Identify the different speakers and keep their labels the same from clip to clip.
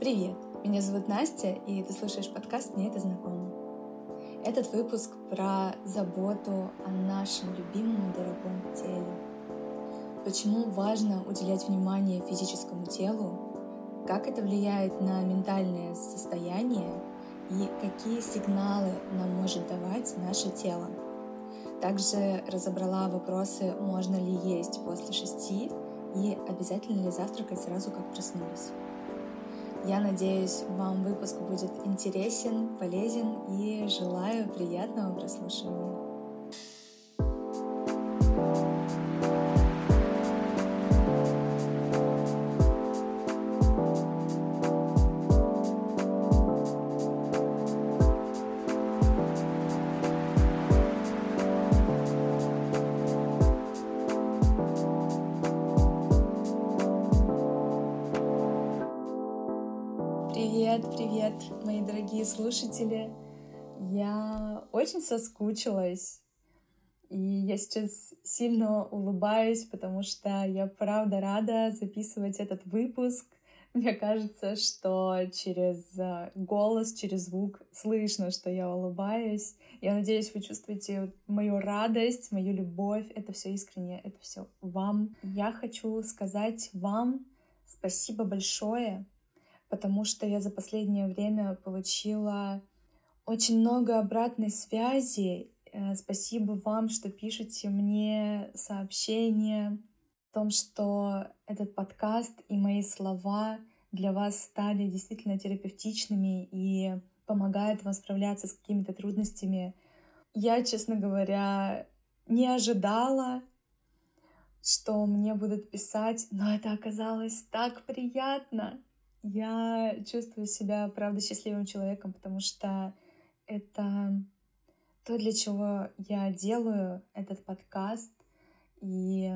Speaker 1: Привет! Меня зовут Настя, и ты слушаешь подкаст «Мне это знакомо». Этот выпуск про заботу о нашем любимом и дорогом теле. Почему важно уделять внимание физическому телу, как это влияет на ментальное состояние и какие сигналы нам может давать наше тело. Также разобрала вопросы, можно ли есть после шести и обязательно ли завтракать сразу, как проснулись. Я надеюсь, вам выпуск будет интересен, полезен и желаю приятного прослушивания. Слушатели! Я очень соскучилась, и я сейчас сильно улыбаюсь, потому что я правда рада записывать этот выпуск. Мне кажется, что через э, голос, через звук слышно, что я улыбаюсь. Я надеюсь, вы чувствуете мою радость, мою любовь. Это все искренне, это все вам. Я хочу сказать вам спасибо большое потому что я за последнее время получила очень много обратной связи. Э, спасибо вам, что пишете мне сообщения о том, что этот подкаст и мои слова для вас стали действительно терапевтичными и помогают вам справляться с какими-то трудностями. Я, честно говоря, не ожидала, что мне будут писать, но это оказалось так приятно. Я чувствую себя, правда, счастливым человеком, потому что это то, для чего я делаю этот подкаст, и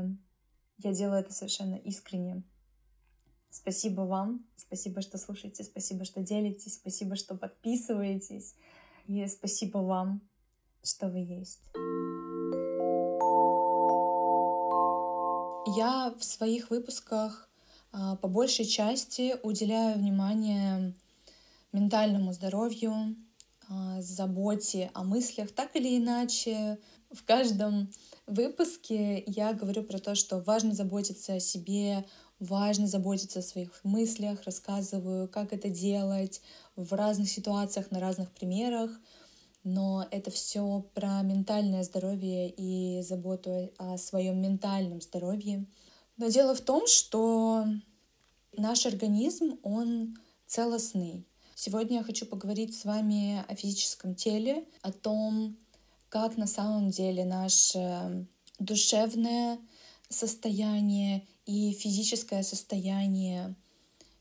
Speaker 1: я делаю это совершенно искренне. Спасибо вам, спасибо, что слушаете, спасибо, что делитесь, спасибо, что подписываетесь, и спасибо вам, что вы есть. Я в своих выпусках по большей части уделяю внимание ментальному здоровью, а, заботе о мыслях, так или иначе. В каждом выпуске я говорю про то, что важно заботиться о себе, важно заботиться о своих мыслях, рассказываю, как это делать в разных ситуациях, на разных примерах. Но это все про ментальное здоровье и заботу о своем ментальном здоровье. Но дело в том, что наш организм, он целостный. Сегодня я хочу поговорить с вами о физическом теле, о том, как на самом деле наше душевное состояние и физическое состояние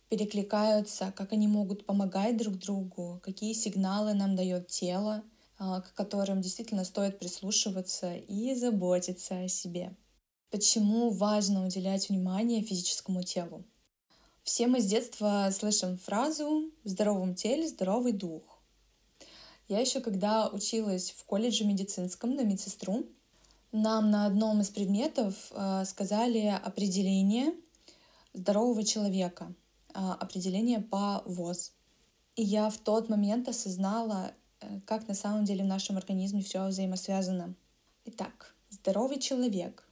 Speaker 1: перекликаются, как они могут помогать друг другу, какие сигналы нам дает тело, а, к которым действительно стоит прислушиваться и заботиться о себе. Почему важно уделять внимание физическому телу? Все мы с детства слышим фразу «в здоровом теле здоровый дух». Я еще когда училась в колледже медицинском на медсестру, нам на одном из предметов э, сказали определение здорового человека, э, определение по ВОЗ. И я в тот момент осознала, э, как на самом деле в нашем организме все взаимосвязано. Итак, здоровый человек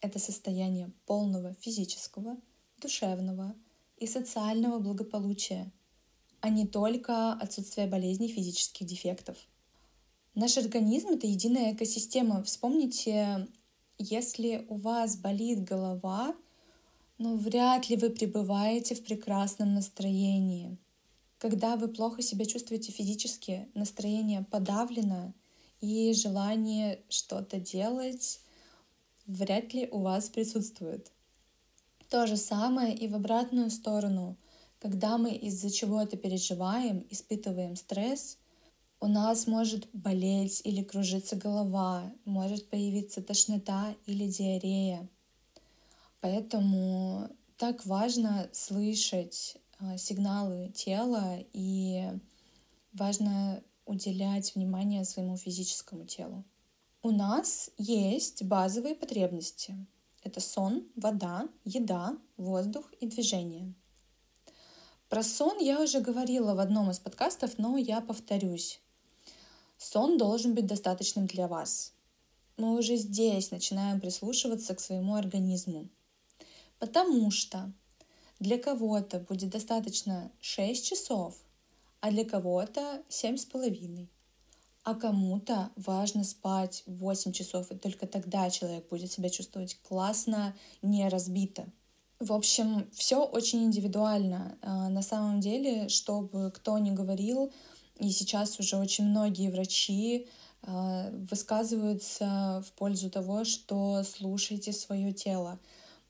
Speaker 1: это состояние полного физического, душевного и социального благополучия, а не только отсутствие болезней физических дефектов. Наш организм — это единая экосистема. Вспомните, если у вас болит голова, но вряд ли вы пребываете в прекрасном настроении. Когда вы плохо себя чувствуете физически, настроение подавлено, и желание что-то делать вряд ли у вас присутствует. То же самое и в обратную сторону. Когда мы из-за чего-то переживаем, испытываем стресс, у нас может болеть или кружиться голова, может появиться тошнота или диарея. Поэтому так важно слышать а, сигналы тела и важно уделять внимание своему физическому телу. У нас есть базовые потребности. Это сон, вода, еда, воздух и движение. Про сон я уже говорила в одном из подкастов, но я повторюсь. Сон должен быть достаточным для вас. Мы уже здесь начинаем прислушиваться к своему организму. Потому что для кого-то будет достаточно 6 часов, а для кого-то 7,5. А кому-то важно спать 8 часов, и только тогда человек будет себя чувствовать классно, не разбито. В общем, все очень индивидуально. А, на самом деле, чтобы кто ни говорил, и сейчас уже очень многие врачи а, высказываются в пользу того, что слушайте свое тело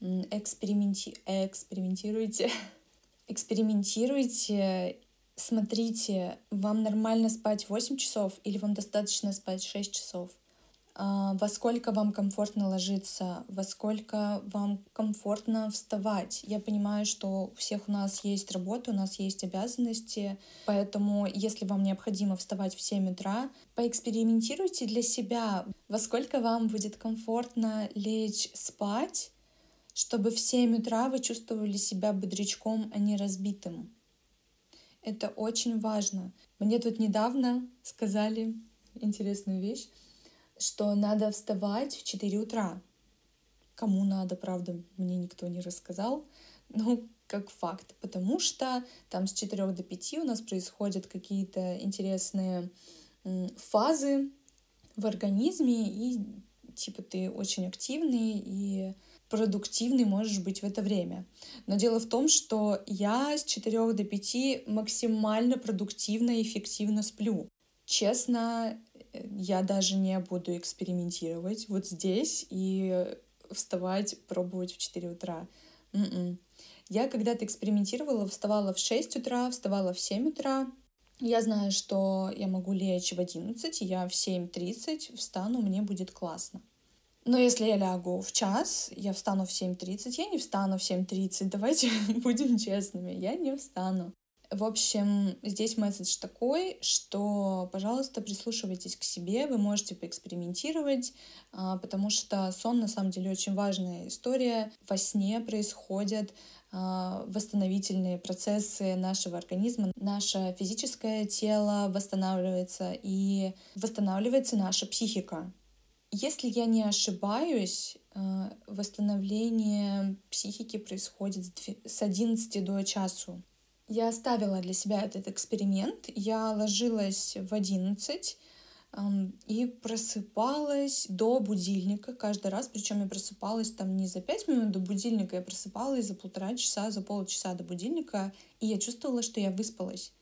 Speaker 1: эксперименти... экспериментируйте, экспериментируйте, смотрите, вам нормально спать 8 часов или вам достаточно спать 6 часов. А, во сколько вам комфортно ложиться, во сколько вам комфортно вставать. Я понимаю, что у всех у нас есть работа, у нас есть обязанности, поэтому если вам необходимо вставать в 7 утра, поэкспериментируйте для себя, во сколько вам будет комфортно лечь спать, чтобы в 7 утра вы чувствовали себя бодрячком, а не разбитым. Это очень важно. Мне тут недавно сказали интересную вещь, что надо вставать в 4 утра. Кому надо, правда, мне никто не рассказал, ну, как факт, потому что там с 4 до 5 у нас происходят какие-то интересные фазы в организме, и типа ты очень активный, и продуктивный можешь быть в это время. Но дело в том, что я с 4 до 5 максимально продуктивно и эффективно сплю. Честно, я даже не буду экспериментировать вот здесь и вставать, пробовать в 4 утра. Mm-mm. М-м. Я когда-то экспериментировала, вставала в 6 утра, вставала в 7 утра. Я знаю, что я могу лечь в 11, я в 7.30 встану, мне будет классно. Но если я лягу в час, я встану в 7.30, я не встану в 7.30. Давайте будем честными, я не встану. В общем, здесь месседж такой, что, пожалуйста, прислушивайтесь к себе, вы можете поэкспериментировать, а, потому что сон на самом деле очень важная история. Во сне происходят а, восстановительные процессы нашего организма. Наше физическое тело восстанавливается и восстанавливается наша психика. Если я не ошибаюсь, э, восстановление психики происходит с 11 до часу. Я оставила для себя этот эксперимент. Я ложилась в 11 и просыпалась до будильника каждый раз. Причем я просыпалась там не за 5 минут до будильника, я просыпалась за полтора часа, за полчаса до будильника, и я чувствовала, что я выспалась.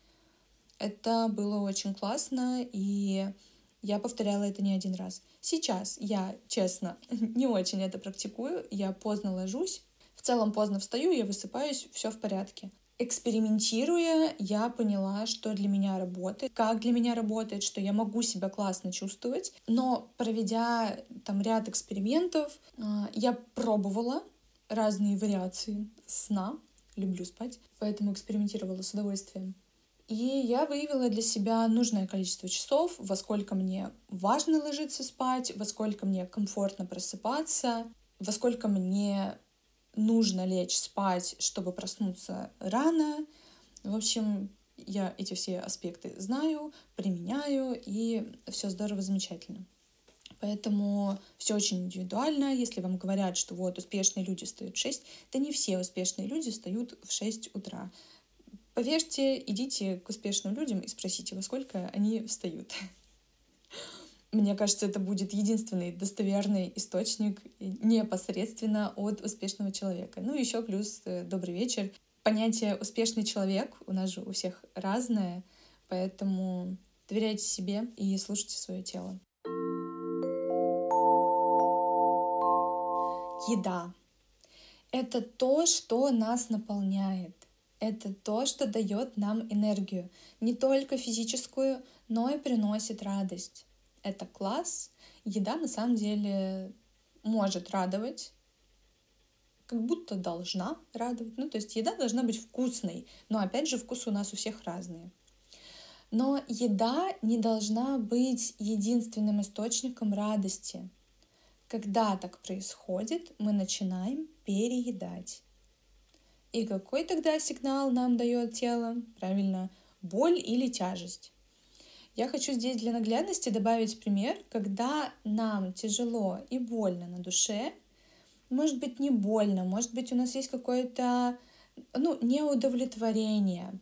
Speaker 1: Это было очень классно, и я повторяла это не один раз. Сейчас я, честно, не очень это практикую. Я поздно ложусь, в целом поздно встаю, я высыпаюсь, все в порядке. Экспериментируя, я поняла, что для меня работает, как для меня работает, что я могу себя классно чувствовать. Но проведя там ряд экспериментов, а, я пробовала разные вариации сна. Люблю спать, поэтому экспериментировала с удовольствием. И я выявила для себя нужное количество часов, во сколько мне важно ложиться спать, во сколько мне комфортно просыпаться, во сколько мне нужно лечь спать, чтобы проснуться рано. В общем, я эти все аспекты знаю, применяю, и все здорово, замечательно. Поэтому все очень индивидуально. Если вам говорят, что вот успешные люди встают в 6, то не все успешные люди встают в 6 утра. Поверьте, идите к успешным людям и спросите, во сколько они встают. Мне кажется, это будет единственный достоверный источник непосредственно от успешного человека. Ну, еще плюс э, добрый вечер. Понятие успешный человек у нас же у всех разное, поэтому доверяйте себе и слушайте свое тело. Еда. Это то, что нас наполняет это то, что дает нам энергию, не только физическую, но и приносит радость. Это класс. Еда на самом деле может радовать, как будто должна радовать. Ну, то есть еда должна быть вкусной, но опять же вкусы у нас у всех разные. Но еда не должна быть единственным источником радости. Когда так происходит, мы начинаем переедать. И какой тогда сигнал нам дает тело? Правильно, боль или тяжесть. Я хочу здесь для наглядности добавить пример, когда нам тяжело и больно на душе, может быть не больно, может быть у нас есть какое-то ну, неудовлетворение.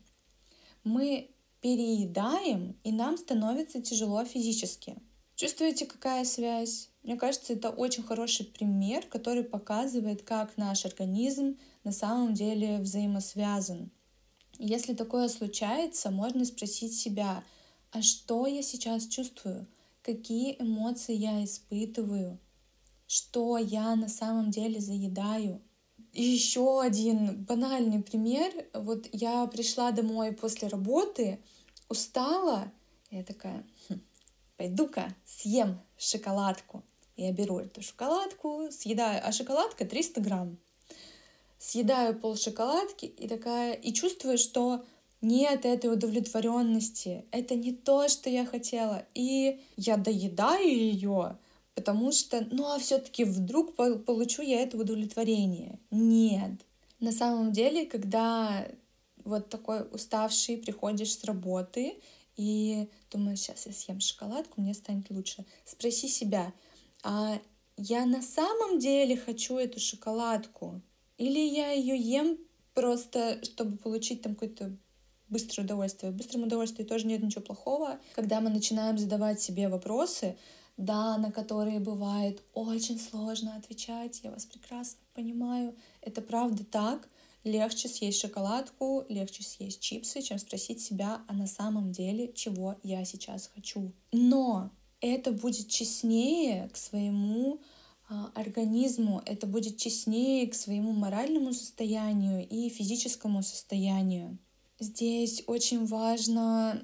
Speaker 1: Мы переедаем, и нам становится тяжело физически. Чувствуете, какая связь? Мне кажется, это очень хороший пример, который показывает, как наш организм на самом деле взаимосвязан. Если такое случается, можно спросить себя, а что я сейчас чувствую? Какие эмоции я испытываю? Что я на самом деле заедаю? Еще один банальный пример. Вот я пришла домой после работы, устала, я такая, хм, пойду-ка съем шоколадку. Я беру эту шоколадку, съедаю, а шоколадка 300 грамм. Съедаю пол шоколадки и такая, и чувствую, что нет этой удовлетворенности. Это не то, что я хотела. И я доедаю ее, потому что, ну а все-таки вдруг получу я это удовлетворение. Нет. На самом деле, когда вот такой уставший приходишь с работы и думаешь, сейчас я съем шоколадку, мне станет лучше. Спроси себя, а я на самом деле хочу эту шоколадку? Или я ее ем просто, чтобы получить там какое-то быстрое удовольствие. В быстром удовольствии тоже нет ничего плохого. Когда мы начинаем задавать себе вопросы, да, на которые бывает очень сложно отвечать, я вас прекрасно понимаю, это правда так, легче съесть шоколадку, легче съесть чипсы, чем спросить себя, а на самом деле, чего я сейчас хочу. Но это будет честнее к своему а, организму, это будет честнее к своему моральному состоянию и физическому состоянию. Здесь очень важно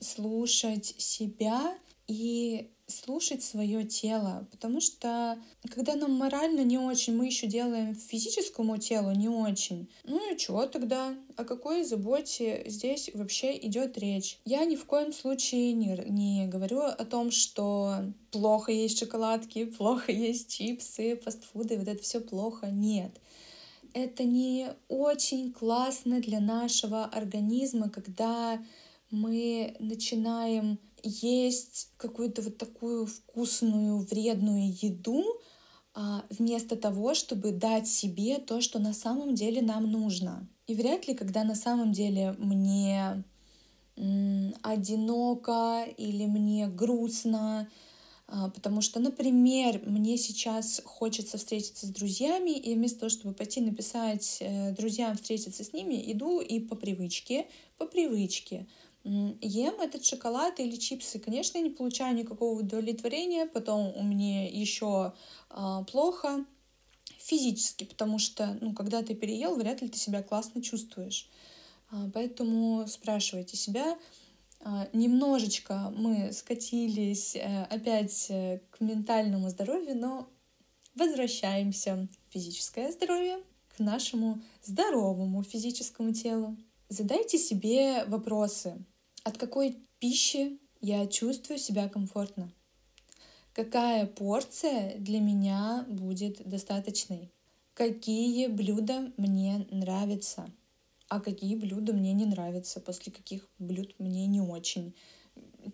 Speaker 1: слушать себя и слушать свое тело, потому что когда нам морально не очень, мы еще делаем физическому телу не очень. Ну и чего тогда? О какой заботе здесь вообще идет речь? Я ни в коем случае не, не говорю о том, что плохо есть шоколадки, плохо есть чипсы, фастфуды, вот это все плохо. Нет это не очень классно для нашего организма, когда мы начинаем есть какую-то вот такую вкусную, вредную еду, а, вместо того, чтобы дать себе то, что на самом деле нам нужно. И вряд ли, когда на самом деле мне одиноко или мне грустно, а, потому что, например, мне сейчас хочется встретиться с друзьями, и вместо того, чтобы пойти написать э, друзьям, встретиться с ними, иду и по привычке, по привычке ем этот шоколад или чипсы, конечно, я не получаю никакого удовлетворения, потом у меня еще э, плохо физически, потому что, ну, когда ты переел, вряд ли ты себя классно чувствуешь. Э, поэтому спрашивайте себя. Э, немножечко мы скатились э, опять э, к ментальному здоровью, но возвращаемся физическое здоровье, к нашему здоровому физическому телу. Задайте себе вопросы. От какой пищи я чувствую себя комфортно? Какая порция для меня будет достаточной? Какие блюда мне нравятся? А какие блюда мне не нравятся? После каких блюд мне не очень?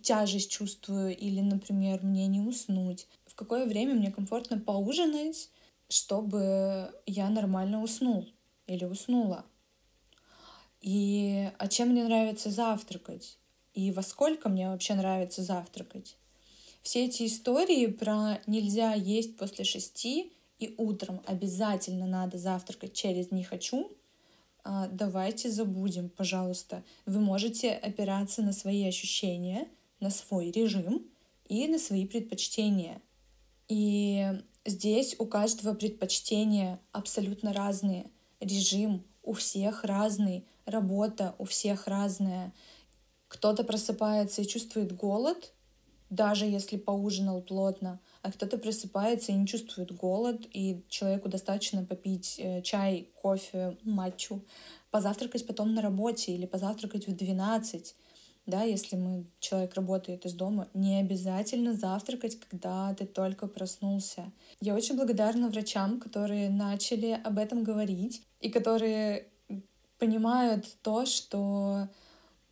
Speaker 1: Тяжесть чувствую или, например, мне не уснуть? В какое время мне комфортно поужинать, чтобы я нормально уснул или уснула? И а чем мне нравится завтракать? И во сколько мне вообще нравится завтракать? Все эти истории про нельзя есть после шести и утром обязательно надо завтракать через не хочу, а, давайте забудем, пожалуйста. Вы можете опираться на свои ощущения, на свой режим и на свои предпочтения. И здесь у каждого предпочтения абсолютно разные. Режим у всех разный, работа у всех разная. Кто-то просыпается и чувствует голод, даже если поужинал плотно, а кто-то просыпается и не чувствует голод, и человеку достаточно попить э, чай, кофе, матчу, позавтракать потом на работе или позавтракать в 12. Да, если мы, человек работает из дома, не обязательно завтракать, когда ты только проснулся. Я очень благодарна врачам, которые начали об этом говорить и которые понимают то, что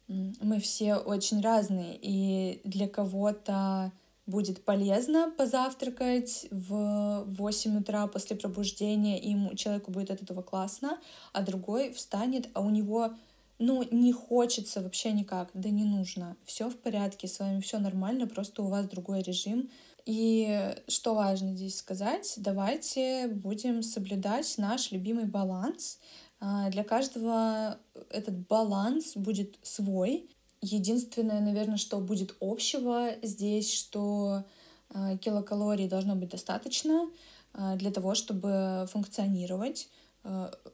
Speaker 1: мы все очень разные, и для кого-то будет полезно позавтракать в 8 утра после пробуждения, и ему, человеку будет от этого классно, а другой встанет, а у него ну, не хочется вообще никак, да не нужно. Все в порядке, с вами все нормально, просто у вас другой режим. И что важно здесь сказать, давайте будем соблюдать наш любимый баланс. А, для каждого этот баланс будет свой. Единственное, наверное, что будет общего здесь, что а, килокалорий должно быть достаточно а, для того, чтобы функционировать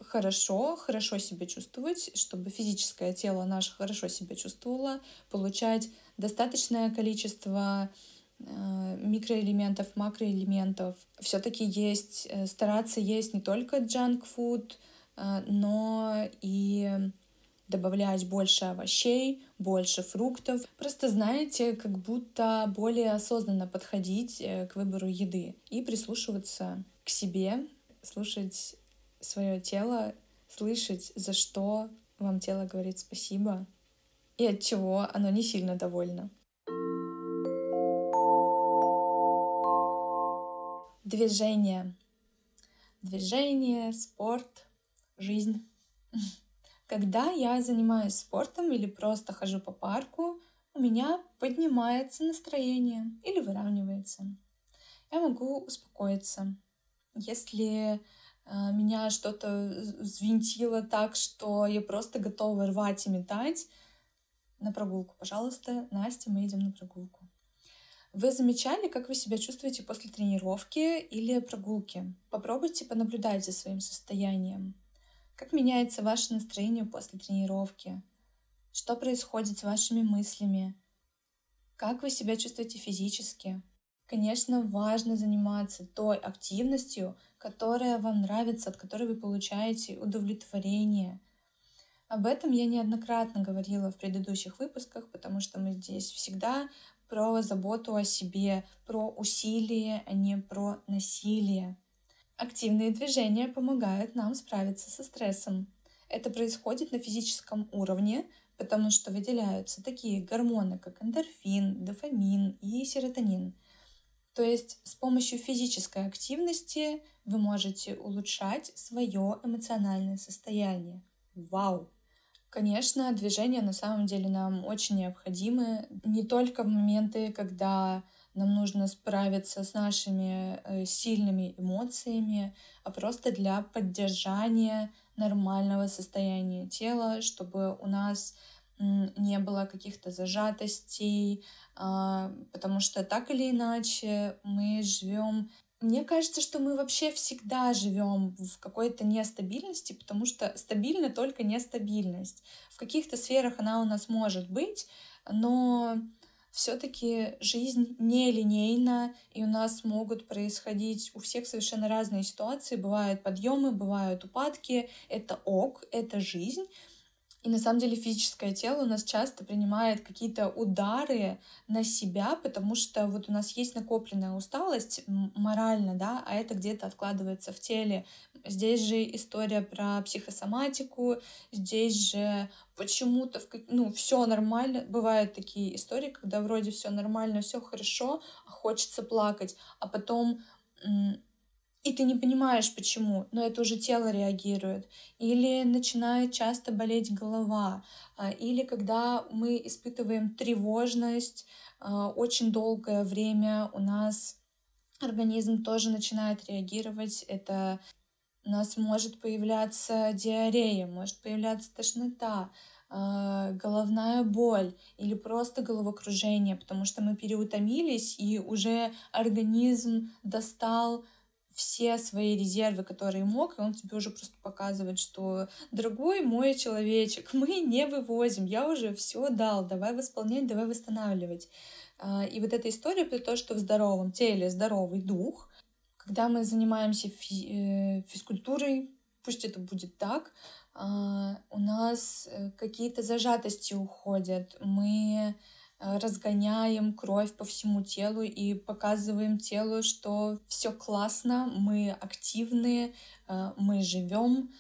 Speaker 1: хорошо, хорошо себя чувствовать, чтобы физическое тело наше хорошо себя чувствовало, получать достаточное количество микроэлементов, макроэлементов. Все-таки есть, э, стараться есть не только junk food, но и добавлять больше овощей, больше фруктов. Просто, знаете, как будто более осознанно подходить э, к выбору еды и прислушиваться к себе, слушать свое тело, слышать, за что вам тело говорит спасибо и от чего оно не сильно довольно. Движение. Движение, спорт — жизнь. Когда я занимаюсь спортом или просто хожу по парку, у меня поднимается настроение или выравнивается. Я могу успокоиться. Если э, меня что-то взвинтило так, что я просто готова рвать и метать, на прогулку, пожалуйста, Настя, мы идем на прогулку. Вы замечали, как вы себя чувствуете после тренировки или прогулки? Попробуйте понаблюдать за своим состоянием. Как меняется ваше настроение после тренировки? Что происходит с вашими мыслями? Как вы себя чувствуете физически? Конечно, важно заниматься той активностью, которая вам нравится, от которой вы получаете удовлетворение. Об этом я неоднократно говорила в предыдущих выпусках, потому что мы здесь всегда про заботу о себе, про усилие, а не про насилие. Активные движения помогают нам справиться со стрессом. Это происходит на физическом уровне, потому что выделяются такие гормоны, как эндорфин, дофамин и серотонин. То есть с помощью физической активности вы можете улучшать свое эмоциональное состояние. Вау! Конечно, движения на самом деле нам очень необходимы не только в моменты, когда нам нужно справиться с нашими э, сильными эмоциями, а просто для поддержания нормального состояния тела, чтобы у нас не было каких-то зажатостей, а, потому что так или иначе мы живем мне кажется, что мы вообще всегда живем в какой-то нестабильности, потому что стабильна только нестабильность. В каких-то сферах она у нас может быть, но все-таки жизнь нелинейна, и у нас могут происходить у всех совершенно разные ситуации. Бывают подъемы, бывают упадки. Это ок, это жизнь. И на самом деле физическое тело у нас часто принимает какие-то удары на себя, потому что вот у нас есть накопленная усталость морально, да, а это где-то откладывается в теле. Здесь же история про психосоматику, здесь же почему-то, ну, все нормально. Бывают такие истории, когда вроде все нормально, все хорошо, а хочется плакать, а потом и ты не понимаешь почему, но это уже тело реагирует. Или начинает часто болеть голова, а, или когда мы испытываем тревожность а, очень долгое время, у нас организм тоже начинает реагировать. Это у нас может появляться диарея, может появляться тошнота, а, головная боль или просто головокружение, потому что мы переутомились, и уже организм достал все свои резервы, которые мог, и он тебе уже просто показывает, что, дорогой мой человечек, мы не вывозим, я уже все дал, давай восполнять, давай восстанавливать. А, и вот эта история про то, что в здоровом теле здоровый дух, когда мы занимаемся фи- э, физкультурой, пусть это будет так, а, у нас э, какие-то зажатости уходят, мы разгоняем кровь по всему телу и показываем телу, что все классно, мы активные, э, мы живем.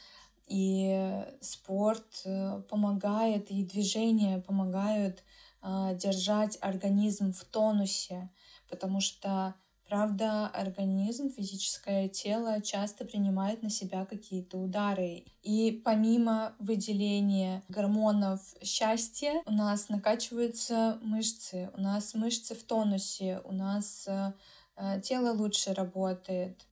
Speaker 1: И спорт э, помогает, и движение помогают держать организм в тонусе, потому что Правда, организм, физическое тело часто принимает на себя какие-то удары. И помимо выделения гормонов счастья, у нас накачиваются мышцы, у нас мышцы в тонусе, у нас э, э тело лучше работает.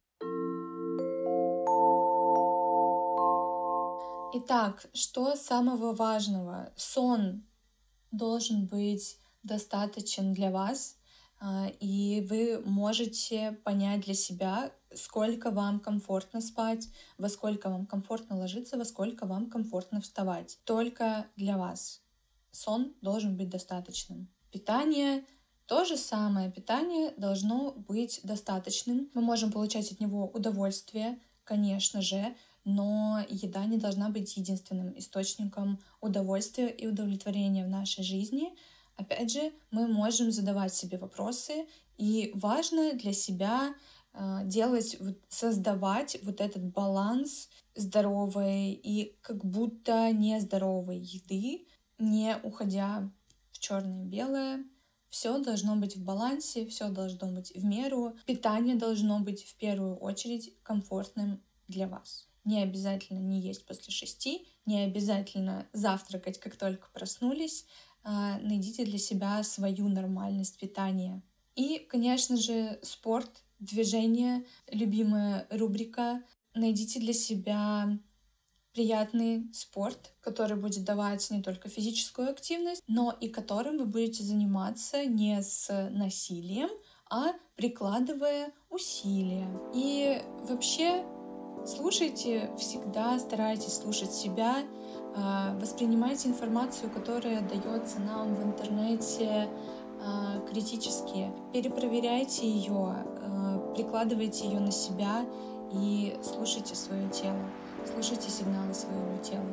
Speaker 1: Итак, что самого важного? Сон должен быть достаточен для вас, и вы можете понять для себя, сколько вам комфортно спать, во сколько вам комфортно ложиться, во сколько вам комфортно вставать. Только для вас. Сон должен быть достаточным. Питание то же самое. Питание должно быть достаточным. Мы можем получать от него удовольствие, конечно же, но еда не должна быть единственным источником удовольствия и удовлетворения в нашей жизни. Опять же, мы можем задавать себе вопросы, и важно для себя э, делать, создавать вот этот баланс здоровой и как будто нездоровой еды, не уходя в черное и белое. Все должно быть в балансе, все должно быть в меру. Питание должно быть в первую очередь комфортным для вас. Не обязательно не есть после шести, не обязательно завтракать, как только проснулись. А, найдите для себя свою нормальность питания. И, конечно же, спорт, движение, любимая рубрика. Найдите для себя приятный спорт, который будет давать не только физическую активность, но и которым вы будете заниматься не с насилием, а прикладывая усилия. И вообще слушайте всегда, старайтесь слушать себя, воспринимайте информацию, которая дается нам в интернете а, критически, перепроверяйте ее, а, прикладывайте ее на себя и слушайте свое тело, слушайте сигналы своего тела.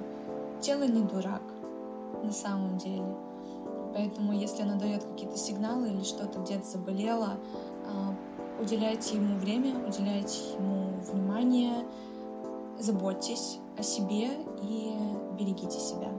Speaker 1: Тело не дурак на самом деле. Поэтому, если оно дает какие-то сигналы или что-то где-то заболело, уделяйте ему время, уделяйте ему внимание, заботьтесь о себе и берегите себя.